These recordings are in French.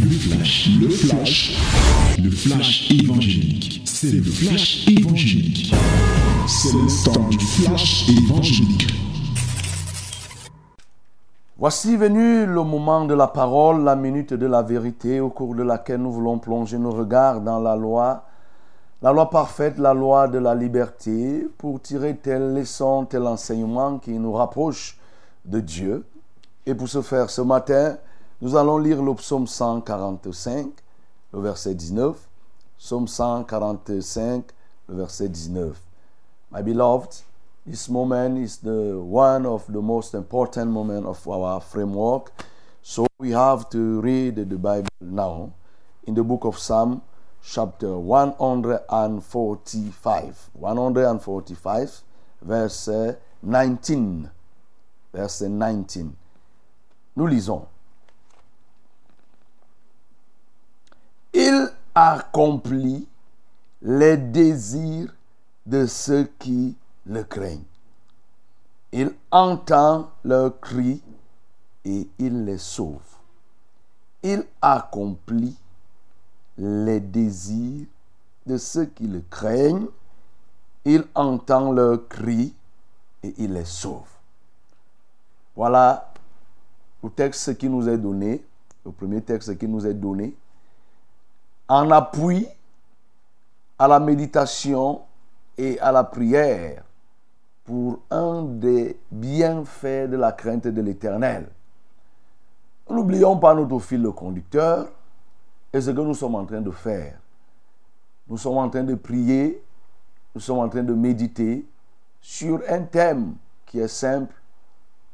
Le flash, le flash, le flash évangélique. C'est le flash évangélique. C'est le temps du flash évangélique. Voici venu le moment de la parole, la minute de la vérité, au cours de laquelle nous voulons plonger nos regards dans la loi, la loi parfaite, la loi de la liberté, pour tirer telle leçon, tel enseignement qui nous rapproche de Dieu. Et pour ce faire, ce matin, nous allons lire le psaume 145, le verset 19. Psaume 145, le verset 19. My beloved, this moment is the one of the most important moment of our framework. So we have to read the Bible now in the book of Psalm, chapter 145. 145, verset 19. Verset 19. Nous lisons. Il accomplit les désirs de ceux qui le craignent. Il entend leurs cris et il les sauve. Il accomplit les désirs de ceux qui le craignent. Il entend leurs cris et il les sauve. Voilà le texte qui nous est donné, le premier texte qui nous est donné, en appui à la méditation et à la prière pour un des bienfaits de la crainte de l'Éternel. N'oublions pas notre fil conducteur et ce que nous sommes en train de faire. Nous sommes en train de prier, nous sommes en train de méditer sur un thème qui est simple.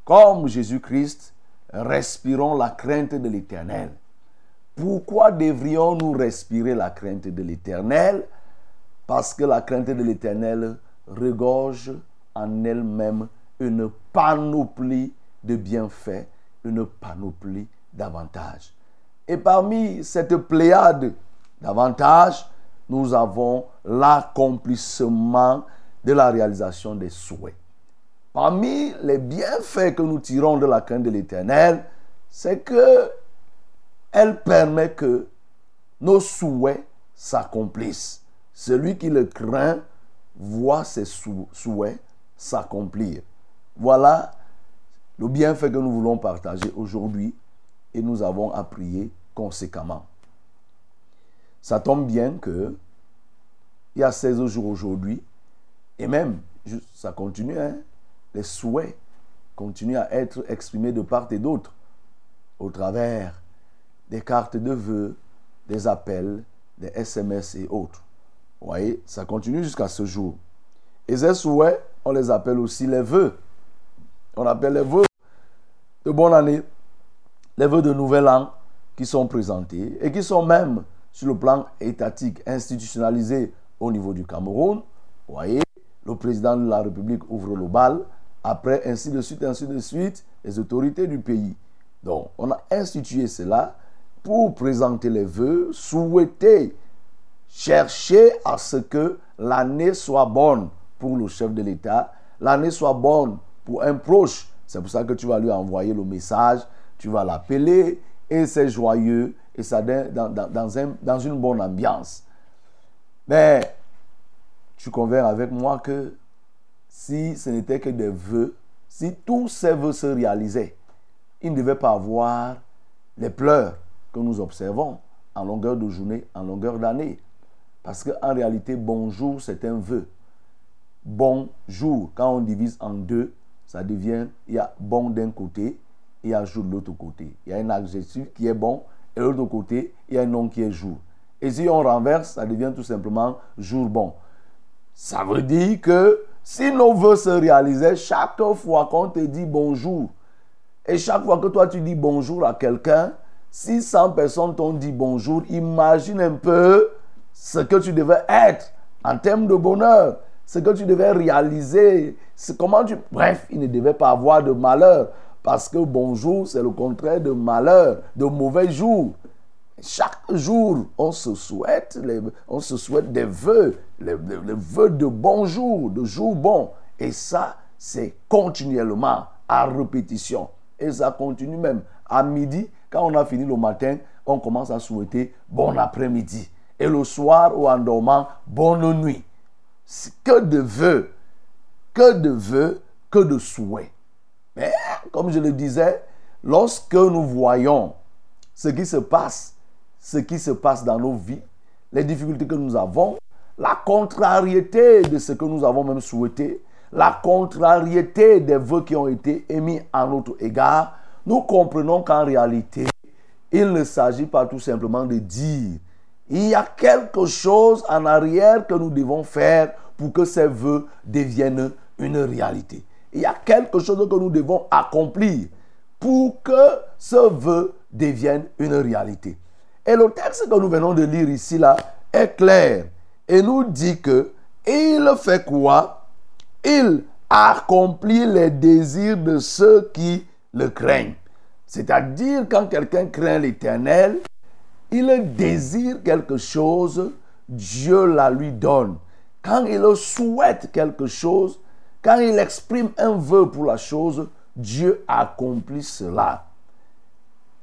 Comme Jésus-Christ, respirons la crainte de l'Éternel. Pourquoi devrions-nous respirer la crainte de l'Éternel? Parce que la crainte de l'Éternel regorge en elle-même une panoplie de bienfaits, une panoplie d'avantages. Et parmi cette pléiade d'avantages, nous avons l'accomplissement de la réalisation des souhaits. Parmi les bienfaits que nous tirons de la crainte de l'Éternel, c'est que elle permet que nos souhaits s'accomplissent. Celui qui le craint voit ses souhaits s'accomplir. Voilà le bienfait que nous voulons partager aujourd'hui et nous avons à prier conséquemment. Ça tombe bien que il y a 16 jours aujourd'hui et même ça continue, hein, les souhaits continuent à être exprimés de part et d'autre au travers des cartes de vœux, des appels, des SMS et autres. Vous voyez, ça continue jusqu'à ce jour. Et ces souhaits, on les appelle aussi les vœux. On appelle les vœux de bonne année, les vœux de nouvel an qui sont présentés et qui sont même sur le plan étatique institutionnalisés au niveau du Cameroun. Vous voyez, le président de la République ouvre le bal. Après, ainsi de suite, ainsi de suite, les autorités du pays. Donc, on a institué cela pour présenter les vœux, souhaiter, chercher à ce que l'année soit bonne pour le chef de l'État, l'année soit bonne pour un proche. C'est pour ça que tu vas lui envoyer le message, tu vas l'appeler et c'est joyeux et ça dans, dans, un, dans une bonne ambiance. Mais tu conviens avec moi que si ce n'était que des vœux, si tous ces vœux se réalisaient, il ne devait pas avoir les pleurs que nous observons en longueur de journée, en longueur d'année. Parce qu'en réalité, bonjour, c'est un vœu. Bonjour, quand on divise en deux, ça devient, il y a bon d'un côté il y a jour de l'autre côté. Il y a un adjectif qui est bon et de l'autre côté, il y a un nom qui est jour. Et si on renverse, ça devient tout simplement jour bon. Ça veut dire que si nos voeux se réalisaient chaque fois qu'on te dit bonjour, et chaque fois que toi tu dis bonjour à quelqu'un, si 100 personnes t'ont dit bonjour, imagine un peu ce que tu devais être en termes de bonheur, ce que tu devais réaliser, comment tu... Bref, il ne devait pas avoir de malheur, parce que bonjour, c'est le contraire de malheur, de mauvais jour. Chaque jour, on se souhaite, on se souhaite des vœux, les, les vœux de bonjour, de jour bon. Et ça, c'est continuellement, à répétition. Et ça continue même. À midi, quand on a fini le matin, on commence à souhaiter bon après-midi. Et le soir ou en dormant, bonne nuit. Que de vœux, que de vœux, que de souhaits. Mais comme je le disais, lorsque nous voyons ce qui se passe, ce qui se passe dans nos vies, les difficultés que nous avons, la contrariété de ce que nous avons même souhaité, la contrariété des vœux qui ont été émis à notre égard, nous comprenons qu'en réalité, il ne s'agit pas tout simplement de dire, il y a quelque chose en arrière que nous devons faire pour que ces vœux deviennent une réalité. Il y a quelque chose que nous devons accomplir pour que ce vœu devienne une réalité. Et le texte que nous venons de lire ici là est clair et nous dit que il fait quoi? Il accomplit les désirs de ceux qui le craignent. C'est-à-dire quand quelqu'un craint l'Éternel, il désire quelque chose, Dieu la lui donne. Quand il souhaite quelque chose, quand il exprime un vœu pour la chose, Dieu accomplit cela.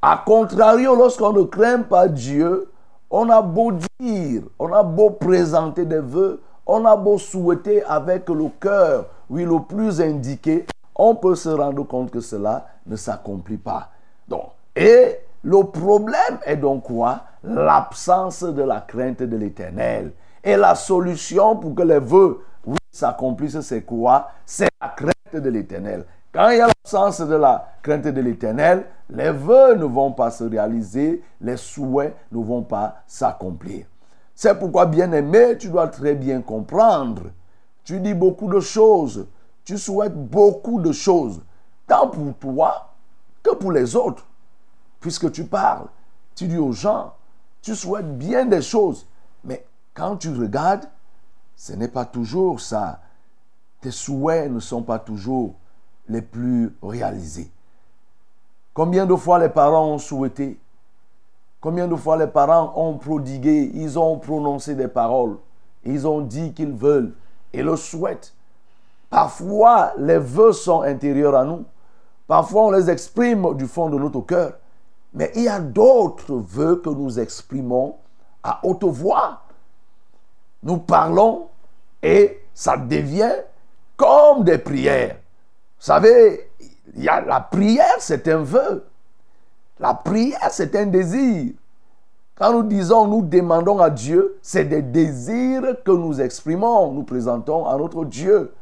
A contrario, lorsqu'on ne craint pas Dieu, on a beau dire, on a beau présenter des vœux, on a beau souhaiter avec le cœur, oui, le plus indiqué, on peut se rendre compte que cela ne s'accomplit pas. Donc, et le problème est donc quoi? L'absence de la crainte de l'éternel. Et la solution pour que les vœux oui, s'accomplissent, c'est quoi? C'est la crainte de l'éternel. Quand il y a l'absence de la crainte de l'éternel, les vœux ne vont pas se réaliser, les souhaits ne vont pas s'accomplir. C'est pourquoi, bien-aimé, tu dois très bien comprendre. Tu dis beaucoup de choses, tu souhaites beaucoup de choses, tant pour toi que pour les autres. Puisque tu parles, tu dis aux gens, tu souhaites bien des choses, mais quand tu regardes, ce n'est pas toujours ça. Tes souhaits ne sont pas toujours les plus réalisés. Combien de fois les parents ont souhaité? Combien de fois les parents ont prodigué, ils ont prononcé des paroles, ils ont dit qu'ils veulent et le souhaitent. Parfois, les vœux sont intérieurs à nous. Parfois, on les exprime du fond de notre cœur. Mais il y a d'autres vœux que nous exprimons à haute voix. Nous parlons et ça devient comme des prières. Vous savez, la prière, c'est un vœu. La prière, c'est un désir. Quand nous disons, nous demandons à Dieu, c'est des désirs que nous exprimons, nous présentons à notre Dieu.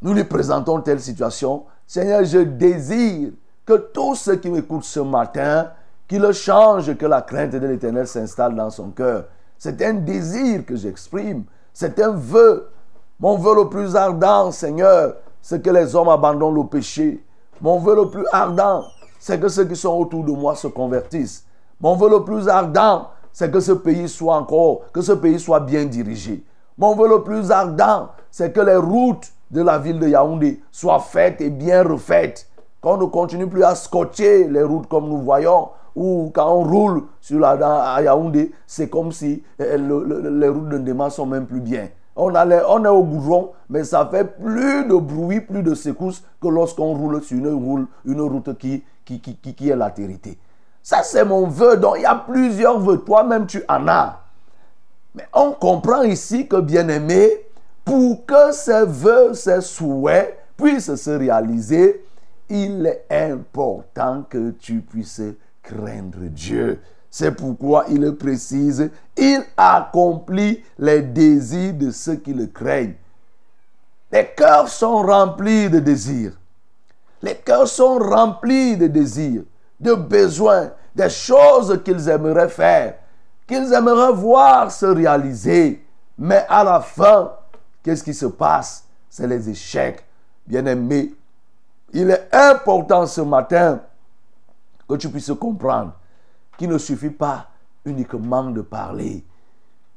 Nous lui présentons telle situation. Seigneur, je désire que tous ceux qui m'écoutent ce matin, qu'il change, que la crainte de l'Éternel s'installe dans son cœur. C'est un désir que j'exprime. C'est un vœu. Mon vœu le plus ardent, Seigneur, c'est que les hommes abandonnent le péché. Mon vœu le plus ardent, c'est que ceux qui sont autour de moi se convertissent. Mon vœu le plus ardent, c'est que ce pays soit encore, que ce pays soit bien dirigé. Mon vœu le plus ardent, c'est que les routes de la ville de Yaoundé soient faites et bien refaites. Qu'on ne continue plus à scotcher les routes comme nous voyons, ou quand on roule sur la, à Yaoundé, c'est comme si eh, les routes de Ndema sont même plus bien. On, on est au goudron, mais ça fait plus de bruit, plus de secousses que lorsqu'on roule sur une, route qui, qui, qui, qui est latérité. Ça, c'est mon vœu. Donc, il y a plusieurs vœux. Toi-même, tu en as. Mais on comprend ici que, bien aimé, pour que ces vœux, ces souhaits puissent se réaliser, il est important que tu puisses craindre Dieu. C'est pourquoi il précise, il accomplit les désirs de ceux qui le craignent. Les cœurs sont remplis de désirs. Les cœurs sont remplis de désirs, de besoins, des choses qu'ils aimeraient faire, qu'ils aimeraient voir se réaliser. Mais à la fin, qu'est-ce qui se passe? C'est les échecs. Bien-aimés, il est important ce matin que tu puisses comprendre qu'il ne suffit pas uniquement de parler.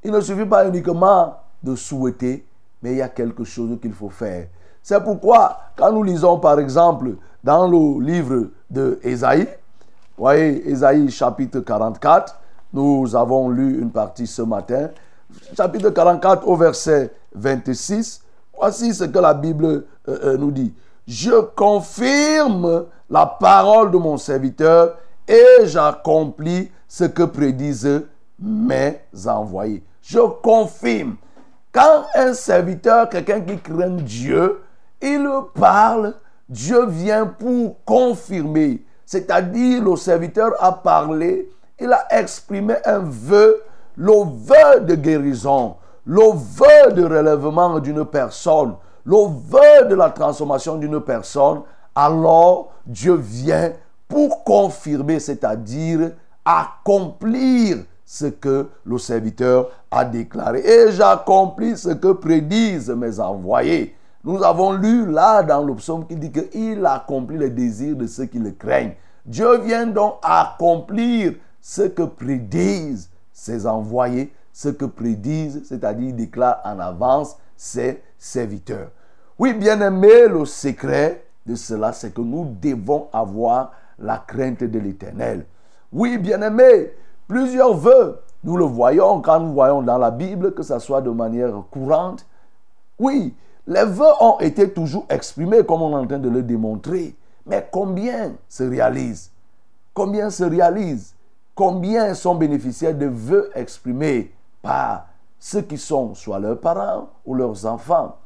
Il ne suffit pas uniquement de souhaiter, mais il y a quelque chose qu'il faut faire. C'est pourquoi, quand nous lisons par exemple dans le livre de Ésaïe, voyez, Ésaïe chapitre 44, nous avons lu une partie ce matin, chapitre 44 au verset 26, voici ce que la Bible euh, euh, nous dit. Je confirme la parole de mon serviteur et j'accomplis ce que prédisent mes envoyés. Je confirme. Quand un serviteur, quelqu'un qui craint Dieu, il parle, Dieu vient pour confirmer. C'est-à-dire, le serviteur a parlé, il a exprimé un vœu, le vœu de guérison, le vœu de relèvement d'une personne, le vœu de la transformation d'une personne. Alors, Dieu vient pour confirmer, c'est-à-dire accomplir ce que le serviteur a déclaré. Et j'accomplis ce que prédisent mes envoyés. Nous avons lu là dans le psaume qui dit qu'il accomplit les désirs de ceux qui le craignent. Dieu vient donc accomplir ce que prédisent ses envoyés, ce que prédisent, c'est-à-dire il déclare en avance ses serviteurs. Oui, bien aimé, le secret de cela, c'est que nous devons avoir la crainte de l'éternel. Oui, bien aimé, plusieurs vœux, nous le voyons quand nous voyons dans la Bible, que ce soit de manière courante. Oui, les vœux ont été toujours exprimés comme on est en train de le démontrer. Mais combien se réalisent? Combien se réalisent? Combien sont bénéficiaires de vœux exprimés? Par ceux qui sont soit leurs parents ou leurs enfants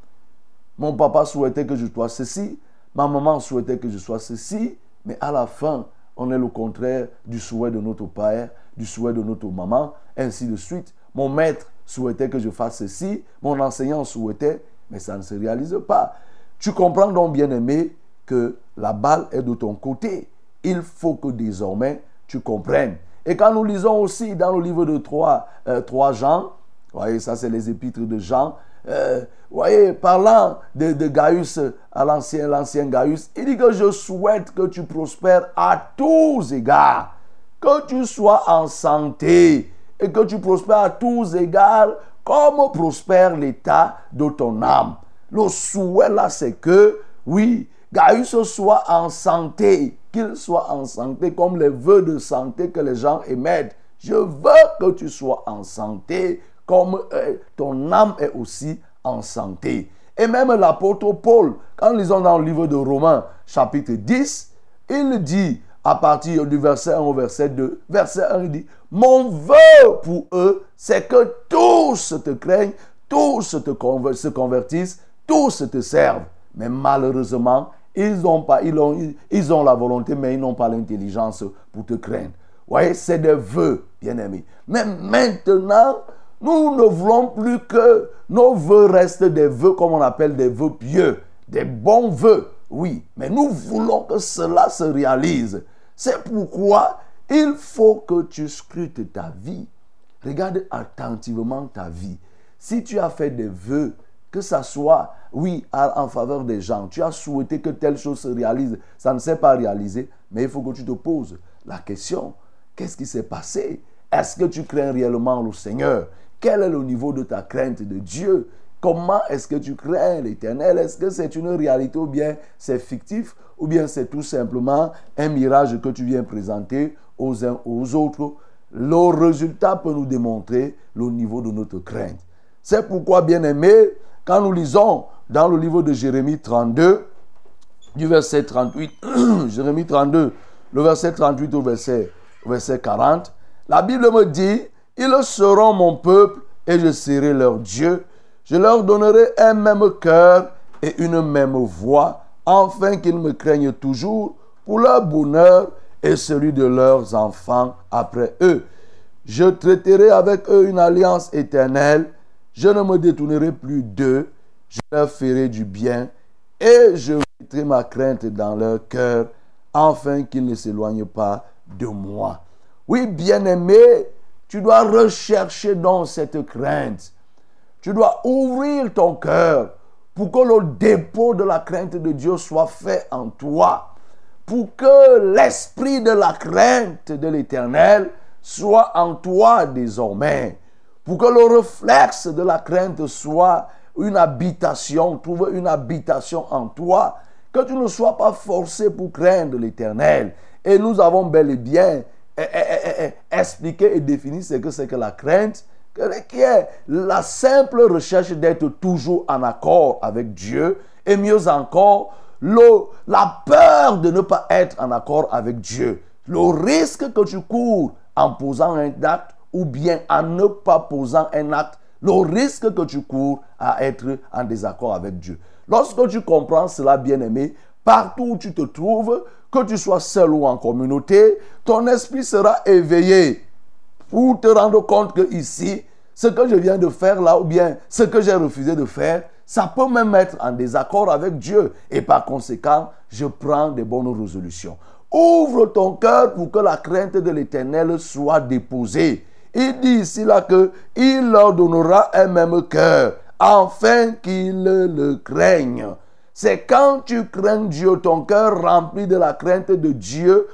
Mon papa souhaitait que je sois ceci, ma maman souhaitait que je sois ceci, mais à la fin, on est le contraire du souhait de notre père, du souhait de notre maman, ainsi de suite. Mon maître souhaitait que je fasse ceci, mon enseignant souhaitait, mais ça ne se réalise pas. Tu comprends donc, bien-aimé, que la balle est de ton côté. Il faut que désormais tu comprennes. Et quand nous lisons aussi dans le livre de 3, euh, Jean, voyez, ça c'est les épîtres de Jean, euh, voyez, parlant de, de Gaius à l'ancien, l'ancien Gaius, il dit que je souhaite que tu prospères à tous égards, que tu sois en santé et que tu prospères à tous égards comme prospère l'état de ton âme. Le souhait là, c'est que, oui, Gaius soit en santé, qu'il soit en santé comme les vœux de santé que les gens émettent. Je veux que tu sois en santé comme euh, ton âme est aussi en santé. Et même l'apôtre Paul, quand nous lisons dans le livre de Romains, chapitre 10, il dit, à partir du verset 1 au verset 2, verset 1, il dit, mon vœu pour eux, c'est que tous te craignent, tous te se convertissent, tous te servent. Mais malheureusement, ils ont, pas, ils ont, ils ont la volonté, mais ils n'ont pas l'intelligence pour te craindre. Vous voyez, c'est des vœux, bien-aimés. Mais maintenant, nous ne voulons plus que nos vœux restent des vœux, comme on appelle des vœux pieux, des bons vœux. Oui, mais nous voulons que cela se réalise. C'est pourquoi il faut que tu scrutes ta vie. Regarde attentivement ta vie. Si tu as fait des vœux, que ça soit, oui, en faveur des gens, tu as souhaité que telle chose se réalise, ça ne s'est pas réalisé, mais il faut que tu te poses la question, qu'est-ce qui s'est passé? Est-ce que tu crains réellement le Seigneur? Quel est le niveau de ta crainte de Dieu? Comment est-ce que tu crains l'éternel? Est-ce que c'est une réalité ou bien c'est fictif? Ou bien c'est tout simplement un mirage que tu viens présenter aux uns aux autres? Le résultat peut nous démontrer le niveau de notre crainte. C'est pourquoi, bien aimé, quand nous lisons dans le livre de Jérémie 32, du verset 38, Jérémie 32, le verset 38 au verset, verset 40, la Bible me dit, ils seront mon peuple et je serai leur Dieu. Je leur donnerai un même cœur et une même voix, afin qu'ils me craignent toujours pour leur bonheur et celui de leurs enfants après eux. Je traiterai avec eux une alliance éternelle. Je ne me détournerai plus d'eux. Je leur ferai du bien et je mettrai ma crainte dans leur cœur, afin qu'ils ne s'éloignent pas de moi. Oui, bien-aimés, tu dois rechercher dans cette crainte. Tu dois ouvrir ton cœur pour que le dépôt de la crainte de Dieu soit fait en toi. Pour que l'esprit de la crainte de l'éternel soit en toi désormais. Pour que le réflexe de la crainte soit une habitation, trouve une habitation en toi. Que tu ne sois pas forcé pour craindre l'éternel. Et nous avons bel et bien expliquer et définir ce que c'est que la crainte, qui est la simple recherche d'être toujours en accord avec Dieu, et mieux encore, la peur de ne pas être en accord avec Dieu. le risque que tu cours en posant un acte ou bien en ne pas posant un acte, le risque que tu cours à être en désaccord avec Dieu. Lorsque tu comprends cela, bien-aimé, partout où tu te trouves, que tu sois seul ou en communauté, ton esprit sera éveillé pour te rendre compte que ici, ce que je viens de faire là, ou bien ce que j'ai refusé de faire, ça peut même être en désaccord avec Dieu. Et par conséquent, je prends des bonnes résolutions. Ouvre ton cœur pour que la crainte de l'Éternel soit déposée. Il dit ici là que il leur donnera un même cœur, afin qu'ils le craignent. C'est quand tu crains Dieu, ton cœur rempli de la crainte de Dieu,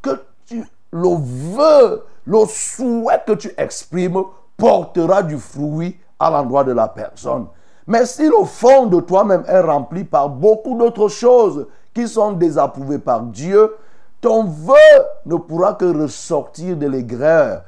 que tu, le vœu, le souhait que tu exprimes portera du fruit à l'endroit de la personne. Mais si le fond de toi-même est rempli par beaucoup d'autres choses qui sont désapprouvées par Dieu, ton vœu ne pourra que ressortir de l'aigreur.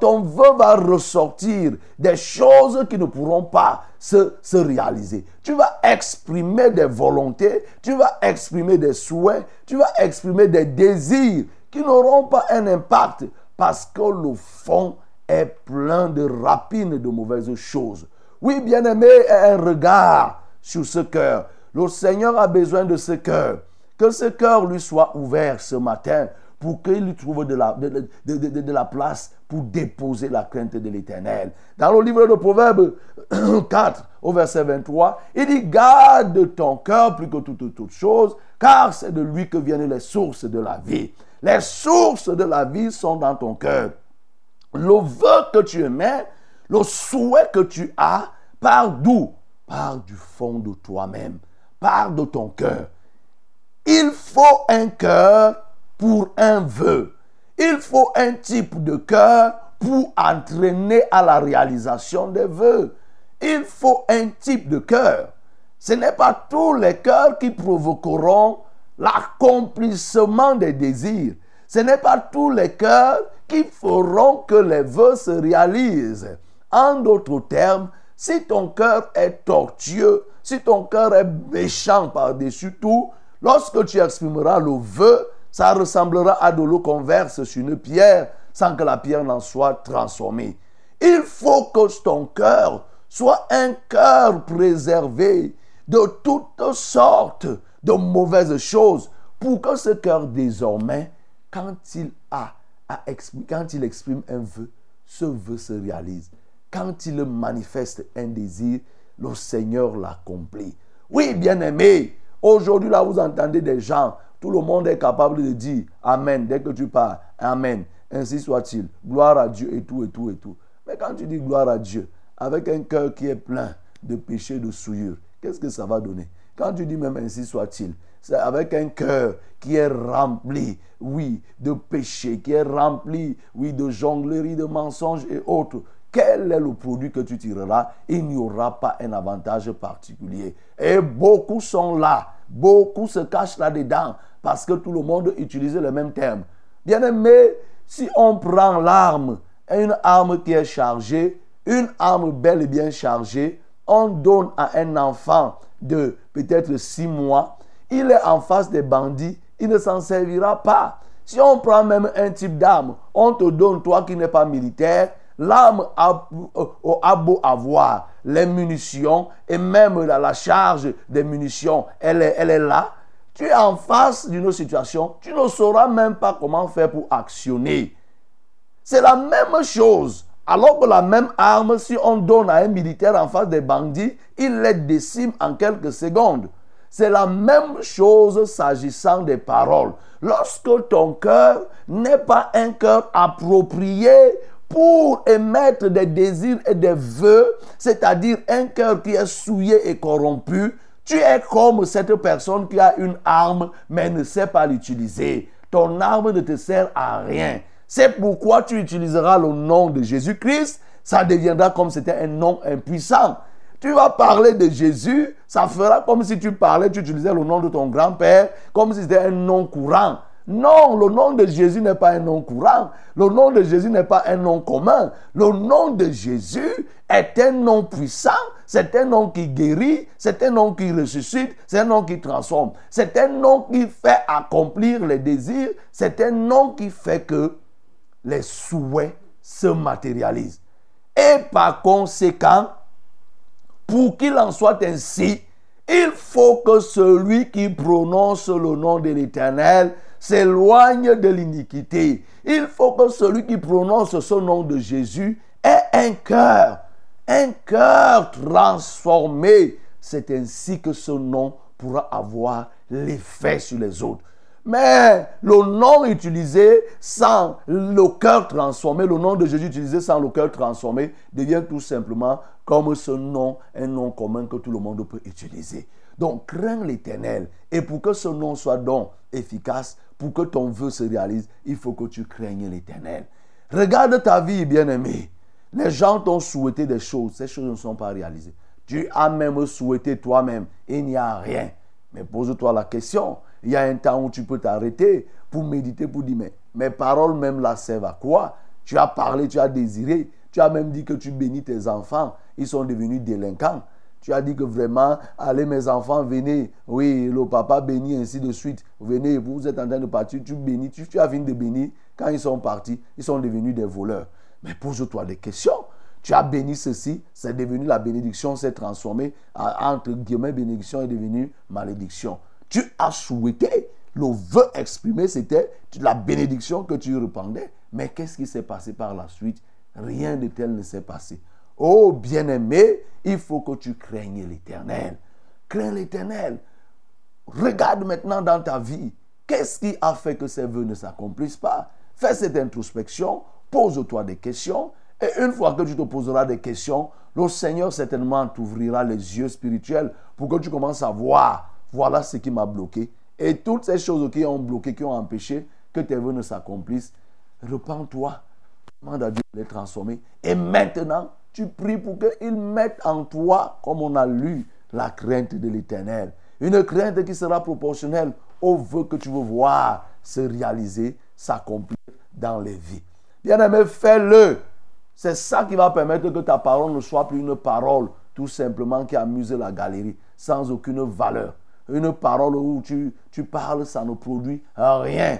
Ton vœu va ressortir des choses qui ne pourront pas se, se, réaliser. Tu vas exprimer des volontés, tu vas exprimer des souhaits, tu vas exprimer des désirs qui n'auront pas un impact parce que le fond est plein de rapines de mauvaises choses. Oui, bien-aimé, un regard sur ce cœur. Le Seigneur a besoin de ce cœur. Que ce cœur lui soit ouvert ce matin pour qu'il lui trouve de la, de, la place pour déposer la crainte de l'Éternel. Dans le livre de Proverbes 4, au verset 23, il dit, garde ton cœur plus que toute, toute chose, car c'est de lui que viennent les sources de la vie. Les sources de la vie sont dans ton cœur. Le vœu que tu mets, le souhait que tu as, part d'où? Part du fond de toi-même, part de ton cœur. Il faut un cœur pour un vœu. Il faut un type de cœur pour entraîner à la réalisation des vœux. Il faut un type de cœur. Ce n'est pas tous les cœurs qui provoqueront l'accomplissement des désirs. Ce n'est pas tous les cœurs qui feront que les vœux se réalisent. En d'autres termes, si ton cœur est tortueux, si ton cœur est méchant par-dessus tout, lorsque tu exprimeras le vœu, ça ressemblera à de l'eau qu'on verse sur une pierre sans que la pierre n'en soit transformée. Il faut que ton cœur soit un cœur préservé de toutes sortes de mauvaises choses pour que ce cœur désormais, quand il quand il exprime un vœu, ce vœu se réalise. Quand il manifeste un désir, le Seigneur l'accomplit. Oui, bien-aimé, aujourd'hui là vous entendez des gens tout le monde est capable de dire Amen dès que tu parles. Amen. Ainsi soit-il. Gloire à Dieu et tout, et tout, et tout. Mais quand tu dis gloire à Dieu, avec un cœur qui est plein de péché, de souillure, qu'est-ce que ça va donner? Quand tu dis même ainsi soit-il, c'est avec un cœur qui est rempli, oui, de péché, qui est rempli, oui, de jonglerie, de mensonges et autres. Quel est le produit que tu tireras? Il n'y aura pas un avantage particulier. Et beaucoup sont là. Beaucoup se cachent là-dedans parce que tout le monde utilise le même terme. Bien aimé, si on prend l'arme, une arme qui est chargée, une arme bel et bien chargée, on donne à un enfant de peut-être six mois, il est en face des bandits, il ne s'en servira pas. Si on prend même un type d'arme, on te donne, toi qui n'es pas militaire, l'arme a, a, beau avoir les munitions et même la charge des munitions, elle est là tu es en face d'une situation, tu ne sauras même pas comment faire pour actionner. C'est la même chose. Alors que la même arme, si on donne à un militaire en face des bandits, il les décime en quelques secondes. C'est la même chose s'agissant des paroles. Lorsque ton cœur n'est pas un cœur approprié pour émettre des désirs et des vœux, c'est-à-dire un cœur qui est souillé et corrompu, tu es comme cette personne qui a une arme mais ne sait pas l'utiliser. Ton arme ne te sert à rien. C'est pourquoi tu utiliseras le nom de Jésus-Christ. Ça deviendra comme si c'était un nom impuissant. Tu vas parler de Jésus, ça fera comme si tu parlais, tu utilisais le nom de ton grand-père, comme si c'était un nom courant. Non, le nom de Jésus n'est pas un nom courant. Le nom de Jésus n'est pas un nom commun. Le nom de Jésus est un nom puissant c'est un nom qui guérit, c'est un nom qui ressuscite, c'est un nom qui transforme, c'est un nom qui fait accomplir les désirs, c'est un nom qui fait que les souhaits se matérialisent. Et par conséquent, pour qu'il en soit ainsi, il faut que celui qui prononce le nom de l'Éternel s'éloigne de l'iniquité. Il faut que celui qui prononce ce nom de Jésus ait un cœur, un cœur transformé. C'est ainsi que ce nom pourra avoir l'effet sur les autres. Mais le nom utilisé sans le cœur transformé, le nom de Jésus utilisé sans le cœur transformé, devient tout simplement comme ce nom, un nom commun que tout le monde peut utiliser. Donc, crains l'éternel. Et pour que ce nom soit donc efficace, pour que ton vœu se réalise, il faut que tu craignes l'éternel. Regarde ta vie, bien-aimé. Les gens t'ont souhaité des choses, ces choses ne sont pas réalisées. Tu as même souhaité toi-même, il n'y a rien. Mais pose-toi la question. Il y a un temps où tu peux t'arrêter pour méditer, pour dire, mais mes paroles même là servent à quoi? Tu as parlé, tu as désiré, tu as même dit que tu bénis tes enfants, ils sont devenus délinquants. Tu as dit que vraiment, allez mes enfants, venez. Oui, le papa bénit ainsi de suite. Venez, vous êtes en train de partir, tu bénis, tu, tu as fini de bénir. Quand ils sont partis, ils sont devenus des voleurs. Mais pose-toi des questions. Tu as béni ceci, c'est devenu la bénédiction, s'est transformé entre guillemets, bénédiction est devenue malédiction. Tu as souhaité, le vœu exprimé, c'était la bénédiction que tu répandais. Mais qu'est-ce qui s'est passé par la suite? Rien de tel ne s'est passé. Oh bien-aimé, il faut que tu craignes l'éternel. Crains l'éternel. Regarde maintenant dans ta vie. Qu'est-ce qui a fait que ces vœux ne s'accomplissent pas? Fais cette introspection, pose-toi des questions et une fois que tu te poseras des questions, le Seigneur certainement t'ouvrira les yeux spirituels pour que tu commences à voir, voilà ce qui m'a bloqué. Et toutes ces choses qui ont bloqué, qui ont empêché que tes vœux ne s'accomplissent, repends-toi, demande à Dieu de les transformer. Et maintenant, tu pries pour qu'il mette en toi, comme on a lu, la crainte de l'éternel. Une crainte qui sera proportionnelle aux vœux que tu veux voir se réaliser, s'accomplir dans les vies. Bien-aimé, fais-le c'est ça qui va permettre que ta parole ne soit plus une parole tout simplement qui amuse la galerie, sans aucune valeur. Une parole où tu, tu parles, ça ne produit rien.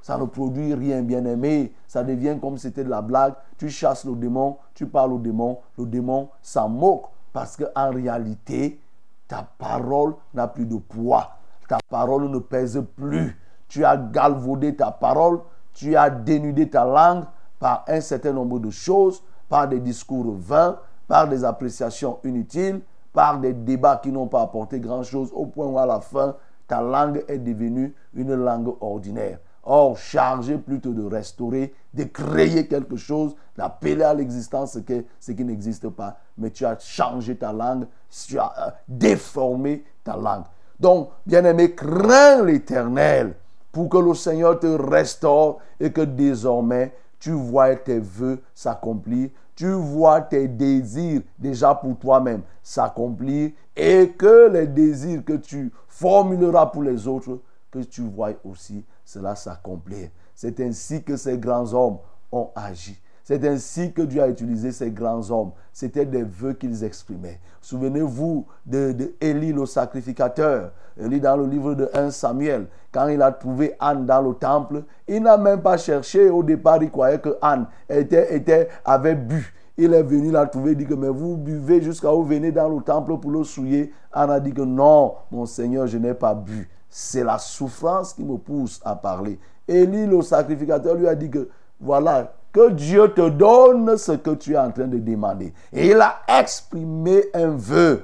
Ça ne produit rien, bien aimé. Ça devient comme si c'était de la blague. Tu chasses le démon, tu parles au démon, le démon s'en moque. Parce qu'en réalité, ta parole n'a plus de poids. Ta parole ne pèse plus. Tu as galvaudé ta parole, tu as dénudé ta langue, par un certain nombre de choses, par des discours vains, par des appréciations inutiles, par des débats qui n'ont pas apporté grand-chose, au point où à la fin, ta langue est devenue une langue ordinaire. Or, chargé plutôt de restaurer, de créer quelque chose, d'appeler à l'existence ce, qui n'existe pas, mais tu as changé ta langue, tu as euh, déformé ta langue. Donc, bien-aimé, crains l'Éternel pour que le Seigneur te restaure et que désormais tu vois tes voeux s'accomplir, tu vois tes désirs déjà pour toi-même s'accomplir et que les désirs que tu formuleras pour les autres, que tu vois aussi cela s'accomplir. C'est ainsi que ces grands hommes ont agi. C'est ainsi que Dieu a utilisé ces grands hommes. C'était des vœux qu'ils exprimaient. Souvenez-vous de, de le sacrificateur. Élie dans le livre de 1 Samuel, quand il a trouvé Anne dans le temple, il n'a même pas cherché. Au départ, il croyait que Anne était, était, avait bu. Il est venu la trouver, dit que mais vous buvez jusqu'à vous venez dans le temple pour le souiller? Anne a dit que non, mon Seigneur, je n'ai pas bu. C'est la souffrance qui me pousse à parler. Élie, le sacrificateur, lui a dit que voilà, Dieu te donne ce que tu es en train de demander. Et il a exprimé un vœu.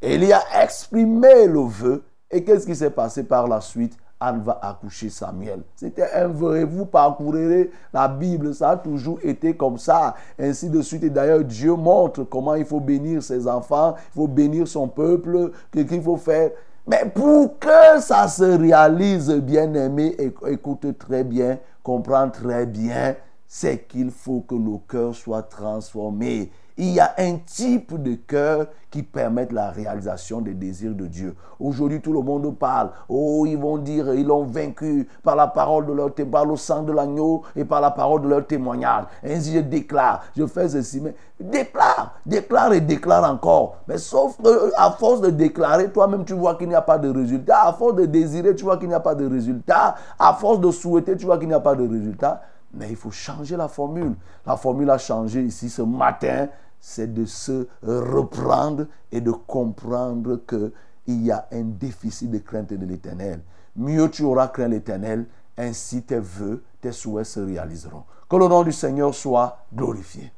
Il a exprimé le vœu. Et qu'est-ce qui s'est passé par la suite? Anne va accoucher Samuel. C'était un vœu. Et vous parcourrez la Bible. Ça a toujours été comme ça. Ainsi de suite. Et d'ailleurs, Dieu montre comment il faut bénir ses enfants. Il faut bénir son peuple. Qu'il faut faire. Mais pour que ça se réalise, bien aimé, écoute très bien, comprends très bien, c'est qu'il faut que le cœur soit transformé. il y a un type de cœur qui permet la réalisation des désirs de Dieu. Aujourd'hui, tout le monde parle. Oh, ils vont dire, ils l'ont vaincu par la parole de leur par le sang de l'agneau et par la parole de leur témoignage. Ainsi, je déclare, je fais ceci, mais déclare, déclare et déclare encore. Mais sauf à force de déclarer, toi-même, tu vois qu'il n'y a pas de résultat. À force de désirer, tu vois qu'il n'y a pas de résultat. À force de souhaiter, tu vois qu'il n'y a pas de résultat. Mais il faut changer la formule. La formule a changé ici ce matin. C'est de se reprendre et de comprendre qu'il y a un déficit de crainte de l'éternel. Mieux tu auras craint l'éternel, ainsi tes voeux, tes souhaits se réaliseront. Que le nom du Seigneur soit glorifié.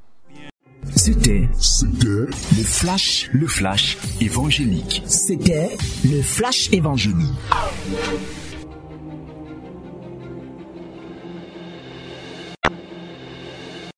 C'était le flash, le flash évangélique. C'était le flash évangélique.